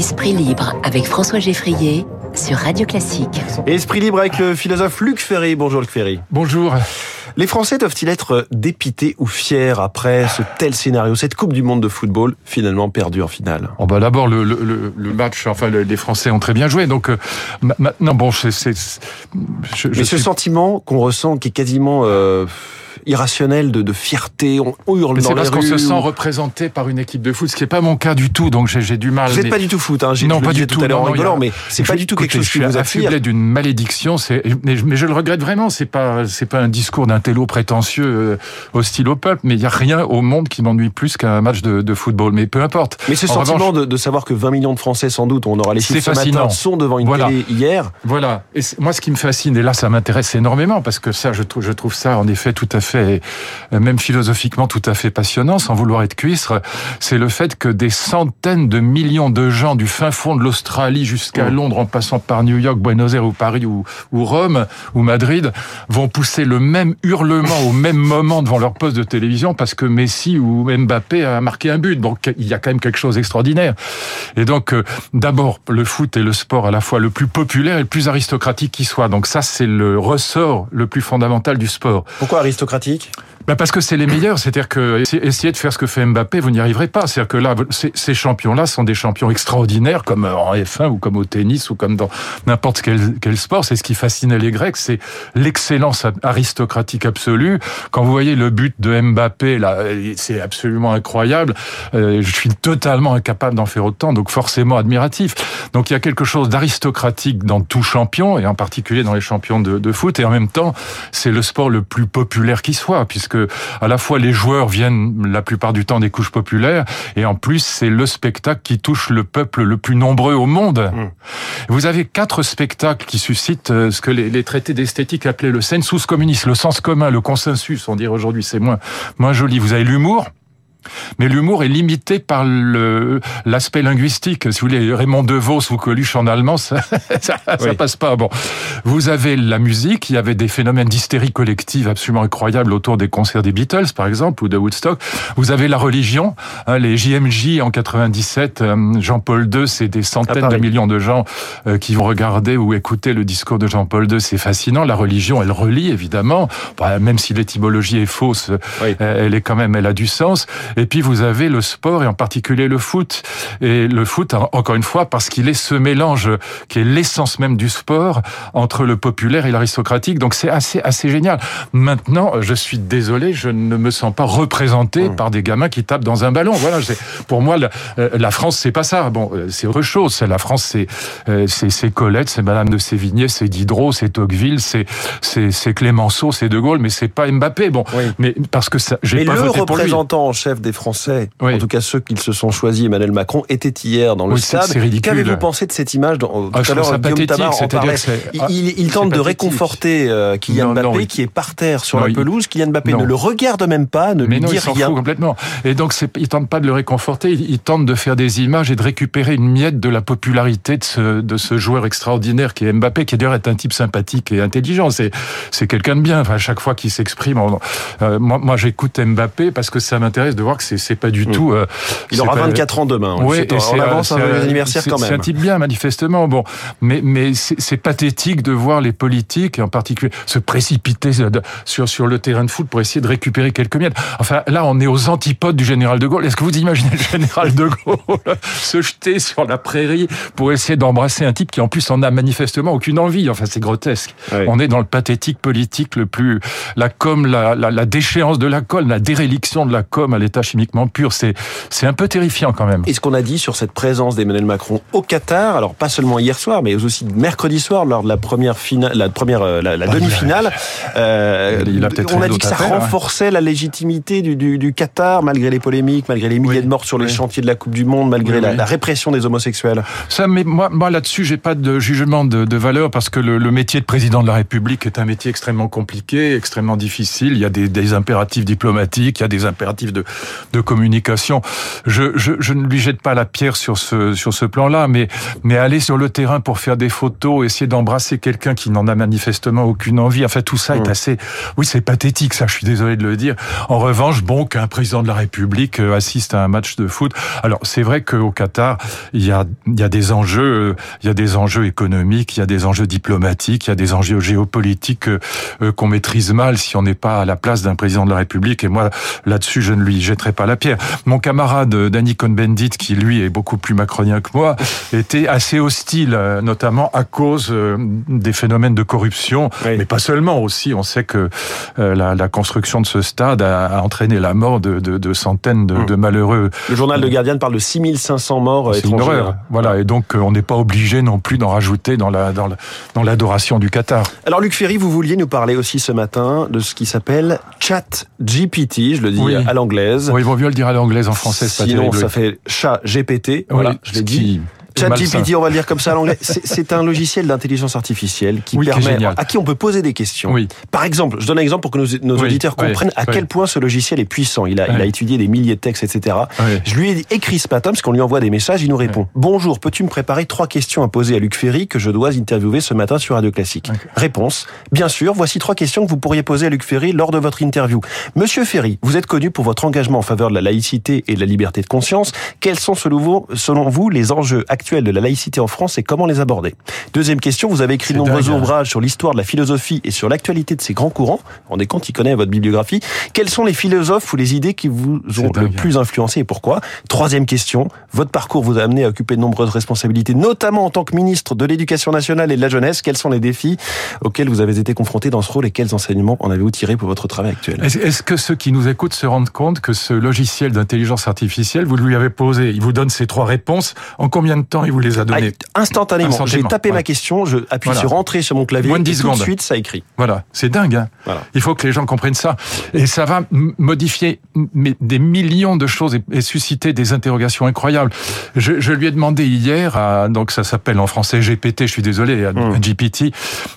Esprit libre avec François Geffrier sur Radio Classique. Esprit libre avec le philosophe Luc Ferry. Bonjour Luc Ferry. Bonjour. Les Français doivent-ils être dépités ou fiers après ce tel scénario, cette Coupe du Monde de football finalement perdue en finale? Oh bah D'abord, le, le, le, match, enfin les Français ont très bien joué. Donc euh, maintenant, bon, c'est... Mais ce sentiment qu'on ressent qui est quasiment... Euh, irrationnel de, de fierté, on hurle dans C'est parce qu'on se sent représenté par une équipe de foot, ce qui n'est pas mon cas du tout, donc j'ai du mal. Vous n'êtes pas du tout foot, hein, non, pas du tout, tout à l'heure en rigolant, mais c'est pas du tout quelque chose qui vous affublé d'une malédiction, mais, mais je le regrette vraiment, c'est pas pas un discours d'un télo prétentieux euh, hostile au peuple, mais il y a rien au monde qui m'ennuie plus qu'un match de, de, football, mais peu importe. Mais ce sentiment de, de, savoir que 20 millions de Français sans doute, on aura les chiffres ce matin, sont devant une télé hier. Voilà, et moi ce qui me fascine, et là ça m'intéresse énormément, parce que ça je trouve, je trouve ça en effet tout à fait même philosophiquement tout à fait passionnant, sans vouloir être cuistre, c'est le fait que des centaines de millions de gens du fin fond de l'Australie jusqu'à oh. Londres, en passant par New York, Buenos Aires ou Paris ou, ou Rome ou Madrid, vont pousser le même hurlement au même moment devant leur poste de télévision parce que Messi ou Mbappé a marqué un but. Donc il y a quand même quelque chose d'extraordinaire. Et donc euh, d'abord le foot est le sport à la fois le plus populaire et le plus aristocratique qui soit. Donc ça c'est le ressort le plus fondamental du sport. Pourquoi aristocratique? Bah parce que c'est les meilleurs, c'est-à-dire que essayer de faire ce que fait Mbappé, vous n'y arriverez pas. C'est-à-dire que là, ces champions-là sont des champions extraordinaires, comme en F1 ou comme au tennis ou comme dans n'importe quel, sport. C'est ce qui fascinait les Grecs, c'est l'excellence aristocratique absolue. Quand vous voyez le but de Mbappé, là, c'est absolument incroyable. Euh, je suis totalement incapable d'en faire autant, donc forcément admiratif. Donc il y a quelque chose d'aristocratique dans tout champion, et en particulier dans les champions de foot, et en même temps, c'est le sport le plus populaire qui soit, puisque que à la fois les joueurs viennent la plupart du temps des couches populaires, et en plus c'est le spectacle qui touche le peuple le plus nombreux au monde. Mmh. Vous avez quatre spectacles qui suscitent euh, ce que les, traités d'esthétique appelaient le sensus communis, le sens commun, le consensus, on dirait aujourd'hui, c'est moins, moins joli. Vous avez l'humour, mais l'humour est limité par l'aspect linguistique. Si vous voulez, Raymond DeVos ou Coluche en allemand, ça, ça, passe pas. Bon, vous avez la musique. Il y avait des phénomènes d'hystérie collective absolument incroyables autour des concerts des Beatles, par exemple, ou de Woodstock. Vous avez la religion. Hein, les JMJ en 97, euh, Jean-Paul II, c'est des centaines de millions de gens euh, qui vont regarder ou écouter le discours de Jean-Paul II. C'est fascinant. La religion, elle relie évidemment, bah, même si l'étymologie est fausse, euh, elle est quand même, elle a du sens. Et puis vous avez le sport et en particulier le foot. Et le foot, encore une fois, parce qu'il est ce mélange qui est l'essence même du sport entre le populaire et l'aristocratique. Donc c'est assez assez génial. Maintenant, je suis désolé, je ne me sens pas représenté mmh. par des gamins qui tapent dans un ballon. Voilà, pour moi la, euh, la France c'est pas ça. Bon, euh, c'est autre chose. C'est la France, c'est euh, c'est Colette, c'est Madame de Sévigné, c'est Diderot, c'est Tocqueville, c'est c'est Clémenceau, c'est De Gaulle, mais c'est pas Mbappé. Bon, mais parce que ça, j'ai pas le voté représentant en chef des Français, en tout cas ceux qui se sont choisis, Emmanuel Macron, était hier dans le stade. Qu'avez-vous pensé de cette image dans, ah, Tout à l'heure, Guillaume Tabar en parlait. Il, il, tente de réconforter euh, Kylian Mbappé, qui est par terre sur la pelouse. Kylian Mbappé ne le regarde même pas, ne lui dit rien. Fout complètement. Et donc, il tente pas de le réconforter, il, tente de faire des images et de récupérer une miette de la popularité de ce, de ce joueur extraordinaire qui est Mbappé, qui d'ailleurs est un type sympathique et intelligent. C'est, c'est quelqu'un de bien. Enfin, à chaque fois qu'il s'exprime, euh, moi, moi j'écoute Mbappé parce que ça m'intéresse de voir que c'est pas du mm. tout. Euh, il aura 24 ans demain. Oui, on avance un anniversaire quand même. C'est un type bien, manifestement. Bon, mais mais c'est pathétique de voir les politiques, en particulier, se précipiter sur sur le terrain de foot pour essayer de récupérer quelques miettes. Enfin, là, on est aux antipodes du général de Gaulle. Est-ce que vous imaginez le général de Gaulle se jeter sur la prairie pour essayer d'embrasser un type qui en plus en a manifestement aucune envie? Enfin, c'est grotesque. On est dans le pathétique politique le plus la com, la, la, la déchéance de la com, la déréliction de la com à l'état chimique pur. C'est c'est un peu terrifiant quand même. Et ce qu'on a dit sur cette présence d'Emmanuel Macron au Qatar, alors pas seulement hier soir, mais aussi mercredi soir lors de la première finale, la première euh, la, demi-finale. Euh, on a dit que ça renforçait la légitimité du, du, du, Qatar malgré les polémiques, malgré les milliers de morts sur les chantiers de la Coupe du Monde, malgré la, la, répression des homosexuels. Ça, mais moi, moi là-dessus, j'ai pas de jugement de, de, valeur parce que le, le, métier de président de la République est un métier extrêmement compliqué, extrêmement difficile. Il y a des, des impératifs diplomatiques, il y a des impératifs de de communication. Je, je, je ne lui jette pas la pierre sur ce sur ce plan-là, mais mais aller sur le terrain pour faire des photos, essayer d'embrasser quelqu'un qui n'en a manifestement aucune envie. Enfin, tout ça est mmh. assez, oui, c'est pathétique. Ça, je suis désolé de le dire. En revanche, bon, qu'un président de la République euh, assiste à un match de foot. Alors, c'est vrai qu'au Qatar, il y a il y a des enjeux, il y a des enjeux économiques, il y a des enjeux diplomatiques, il y a des enjeux géopolitiques euh, qu'on maîtrise mal si on n'est pas à la place d'un président de la République. Et moi, là-dessus, je ne lui jetterai pas la pierre. Mon camarade euh, Danny Cohn-Bendit, qui lui est beaucoup plus macronien que moi, était assez hostile, euh, notamment à cause des phénomènes de corruption, mais pas seulement aussi. On sait que la, la construction de ce stade a, a entraîné la mort de, de, de centaines de, mmh. de, malheureux. Le journal de Guardian parle de 6500 morts C'est une horreur. Voilà, et donc on n'est pas obligé non plus d'en rajouter dans la dans l'adoration du Qatar. Alors Luc Ferry, vous vouliez nous parler aussi ce matin de ce qui s'appelle Chat GPT, je le dis à l'anglaise. Oui, il vaut mieux le dire à l'anglaise en français, Sinon, ça fait chat GPT. Voilà, je l'ai dit. ChatGPT, on va le dire comme ça à l'anglais, c'est un logiciel d'intelligence artificielle qui permet à qui on peut poser des questions. Oui. Par exemple, je donne un exemple pour que nos, auditeurs comprennent à quel point ce logiciel est puissant. Il a, il a étudié des milliers de textes, etc. Je lui ai écrit ce matin parce qu'on lui envoie des messages, il nous répond Bonjour, peux-tu me préparer trois questions à poser à Luc Ferry que je dois interviewer ce matin sur Radio Classique? Réponse Bien sûr, voici trois questions que vous pourriez poser à Luc Ferry lors de votre interview. Monsieur Ferry, vous êtes connu pour votre engagement en faveur de la laïcité et de la liberté de conscience. Quels sont selon vous les enjeux actuels de la laïcité en France et comment les aborder. Deuxième question, vous avez écrit de nombreux hein. ouvrages sur l'histoire de la philosophie et sur l'actualité de ces grands courants. Est compte, il connaît votre bibliographie. Quels sont les philosophes ou les idées qui vous ont le plus influencé et pourquoi? Troisième question, votre parcours vous a amené à occuper de nombreuses responsabilités, notamment en tant que ministre de l'Éducation nationale et de la jeunesse. Quels sont les défis auxquels vous avez été confronté dans ce rôle et quels enseignements en avez-vous tiré pour votre travail actuel? Est-ce que ceux qui nous écoutent se rendent compte que ce logiciel d'intelligence artificielle, vous lui avez posé, il vous donne ces trois réponses, en combien de temps il vous les a donnés Instantanément. J'ai tapé ma question, je appuie sur Entrée sur mon clavier. Moins de 10 secondes. Tout de suite, ça écrit. Voilà. C'est dingue. Hein Il faut que les gens comprennent ça. Et ça va modifier des millions de choses et, susciter des interrogations incroyables. Je, je lui ai demandé hier, à, donc ça s'appelle en français GPT, je suis désolé, à, hmm. GPT,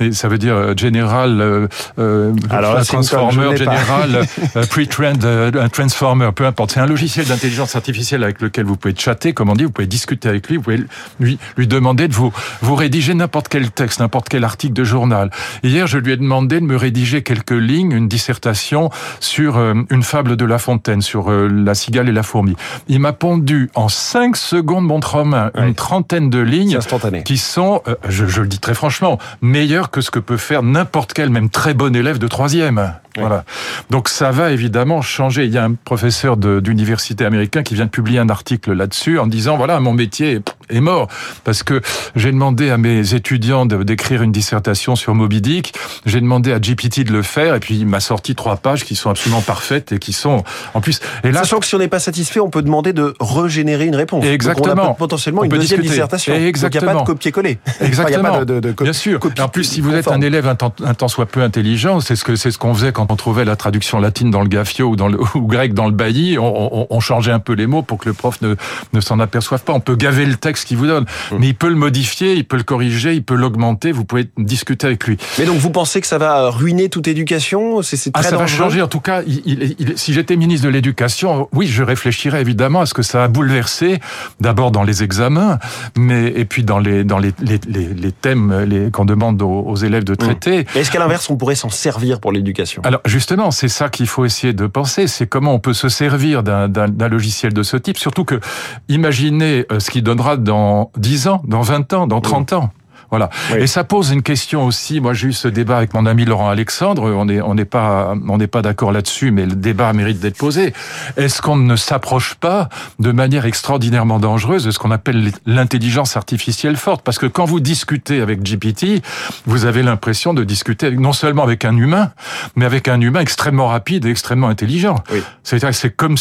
et ça veut dire euh, General euh, euh Alors, Transformer, General euh, Pre-Trend Transformer, peu importe. C'est un logiciel d'intelligence artificielle avec lequel vous pouvez chatter, comme on dit, vous pouvez discuter avec lui, vous pouvez lui, lui demander de vous, vous rédiger n'importe quel texte, n'importe quel article de journal. Hier, je lui ai demandé de me rédiger quelques lignes, une dissertation sur euh, une fable de La Fontaine, sur euh, la cigale et la fourmi. Il m'a pondu en cinq secondes, mon main, une trentaine de lignes qui sont, euh, je, je, le dis très franchement, meilleures que ce que peut faire n'importe quel, même très bon élève de troisième. Voilà. Donc ça va évidemment changer. Il y a un professeur d'université américain qui vient de publier un article là-dessus en disant voilà mon métier est mort parce que j'ai demandé à mes étudiants d'écrire une dissertation sur Moby Dick. J'ai demandé à GPT de le faire et puis il m'a sorti trois pages qui sont absolument parfaites et qui sont en plus. Et là, sachant que si on n'est pas satisfait, on peut demander de régénérer une réponse. Exactement. Donc on a potentiellement une deuxième dissertation. Exactement. Donc il n'y a pas de copier-coller. Exactement. a pas de, de, Bien sûr. En plus, si vous êtes un élève un temps, un temps soit peu intelligent, c'est ce que c'est ce qu'on faisait quand on trouvait la traduction latine dans le gaffio ou dans le ou grec dans le bailli, on, on, on, changeait un peu les mots pour que le prof ne, ne s'en aperçoive pas. On peut gaver le texte qu'il vous donne, mmh. mais il peut le modifier, il peut le corriger, il peut l'augmenter. Vous pouvez discuter avec lui. Mais donc vous pensez que ça va ruiner toute éducation? C'est ah, ça va changer. En tout cas, il, il, si j'étais ministre de l'Éducation, oui, je réfléchirais évidemment à ce que ça a bouleversé. D'abord dans les examens, mais et puis dans les dans les les, les, les thèmes qu'on demande aux, aux, élèves de mmh. traiter. Mmh. Est-ce qu'à l'inverse, on pourrait s'en servir pour l'éducation? Alors justement, c'est ça qu'il faut essayer de penser, c'est comment on peut se servir d'un logiciel de ce type, surtout que imaginez euh, ce qu'il donnera dans 10 ans, dans 20 ans, dans 30 ans. Voilà. Et ça pose une question aussi. Moi, j'ai eu ce débat avec mon ami Laurent Alexandre. On n'est on n'est pas on n'est pas d'accord là-dessus, mais le débat mérite d'être posé. Est-ce qu'on ne s'approche pas de manière extraordinairement dangereuse de ce qu'on appelle l'intelligence artificielle forte? Parce que quand vous discutez avec GPT, vous avez l'impression de discuter non seulement avec un humain, mais avec un humain extrêmement rapide et extrêmement intelligent. Oui. C'est-à-dire c'est comme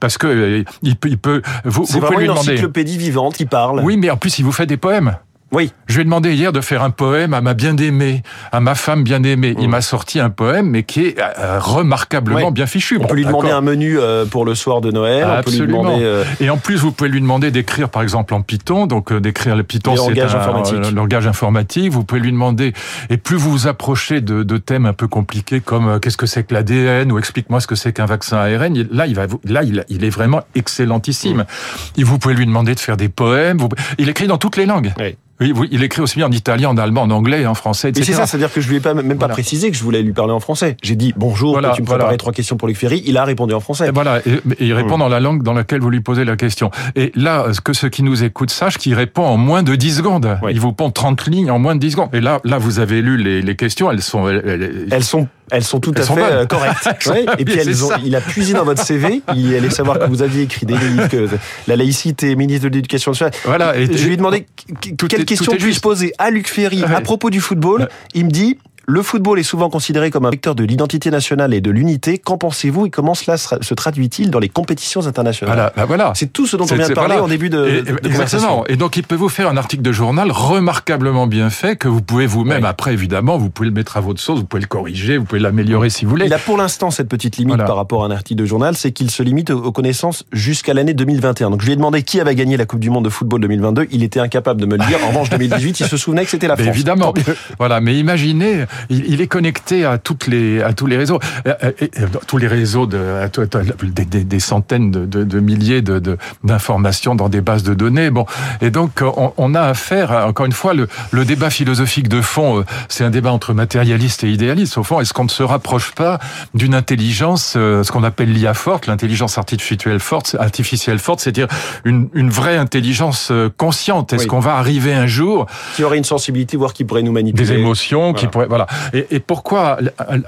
parce que euh, il peut, il peut vous, vous pouvez lui demander. une encyclopédie vivante qui parle. Oui, mais en plus il vous fait des poèmes. Oui. Je lui ai demandé hier de faire un poème à ma bien-aimée, à ma femme bien-aimée. Il mmh. m'a sorti un poème, mais qui est euh, remarquablement bien fichu. On peut lui demander un menu euh, pour le soir de Noël. Absolument. Et en plus, vous pouvez lui demander d'écrire, par exemple, en Python. Donc, d'écrire le Python, c'est un langage informatique. Vous pouvez lui demander, et plus vous vous approchez de, de thèmes un peu compliqués comme qu'est-ce que c'est que l'ADN ou explique-moi ce que c'est qu'un vaccin ARN, là, il va, là, il, il est vraiment excellentissime. Mmh. Et vous pouvez lui demander de faire des poèmes. Il écrit dans toutes les langues. Oui, il écrit aussi bien en italien, en allemand, en anglais, en français, etc. Et c'est ça, c'est-à-dire que je lui ai pas, même pas précisé que je voulais lui parler en français. J'ai dit bonjour, voilà, tu me préparais trois questions pour Luc Ferry. Il a répondu en français. Et voilà, et, il répond hmm. dans la langue dans laquelle vous lui posez la question. Et là, que ceux qui nous écoutent sachent qu'il répond en moins de 10 secondes. Il vous pond 30 lignes en moins de 10 secondes. Et là, là, vous avez lu les, les questions, elles sont... elles sont elles sont tout à fait euh, correctes. Et puis elles ont, il a puisé dans votre CV. Il allait savoir que vous aviez écrit des livres, que la laïcité, ministre de l'Éducation nationale. Voilà. Et je lui ai demandé quelle question puis-je poser à Luc Ferry à propos du football. Il me dit le football est souvent considéré comme un vecteur de l'identité nationale et de l'unité. Qu'en pensez-vous et comment cela se traduit-il dans les compétitions internationales Voilà, bah voilà. C'est tout ce dont on vient de parler en début de, et, de conversation. Et donc, il peut vous faire un article de journal remarquablement bien fait que vous pouvez vous-même, après évidemment, vous pouvez le mettre à votre sauce, vous pouvez le corriger, vous pouvez l'améliorer si vous voulez. Il a pour l'instant cette petite limite par rapport à un article de journal, c'est qu'il se limite aux connaissances jusqu'à l'année 2021. Donc, je lui ai demandé qui avait gagné la Coupe du Monde de football 2022. Il était incapable de me le dire. En revanche, 2018, il se souvenait que c'était la France. évidemment. Voilà. Mais imaginez, il, est connecté à toutes les à tous les réseaux, euh, euh, tous les réseaux de des, des centaines de, de, de milliers de d'informations dans des bases de données. Bon, et donc on, on, a affaire, encore une fois, le, le débat philosophique de fond, euh, c'est un débat entre matérialistes et idéalistes. Au fond, est-ce qu'on ne se rapproche pas d'une intelligence, ce qu'on appelle l'IA forte, l'intelligence artificielle forte, artificielle forte, c'est-à-dire une, une vraie intelligence consciente? Est-ce qu'on va arriver un jour qui aurait une sensibilité, voire qui pourrait nous manipuler, des émotions, qui pourrait, voilà. Et, et pour pourquoi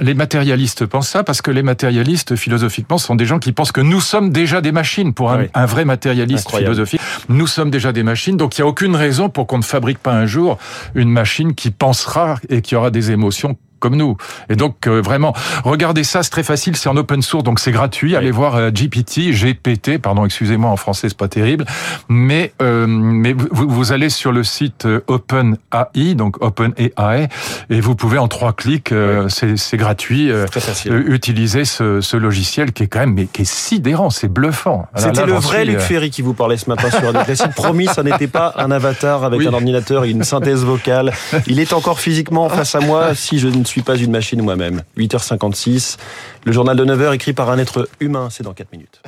les matérialistes pensent ça? Parce que les matérialistes, philosophiquement, sont des gens qui pensent que nous sommes déjà des machines. Pour un, vrai matérialiste philosophique, nous sommes déjà des machines. Donc il n'y a aucune raison pour qu'on ne fabrique pas un jour une machine qui pensera et qui aura des émotions comme nous. Et donc euh, vraiment, regardez ça, c'est très facile, c'est en open source, donc c'est gratuit. Allez voir euh, GPT, GPT, pardon, excusez-moi, en français c'est pas terrible, mais euh, mais vous, vous, allez sur le site OpenAI, donc OpenAI, et vous pouvez en trois clics, c'est gratuit, utiliser ce, ce, logiciel qui est quand même mais qui est sidérant, c'est bluffant. C'était le vrai Luc Ferry qui vous parlait ce matin sur Radio Classique. Promis, ça n'était pas un avatar avec un ordinateur et une synthèse vocale. Il est encore physiquement face à moi. Si je ne suis pas une machine moi-même. 8h56, le journal de 9h écrit par un être humain, c'est dans 4 minutes.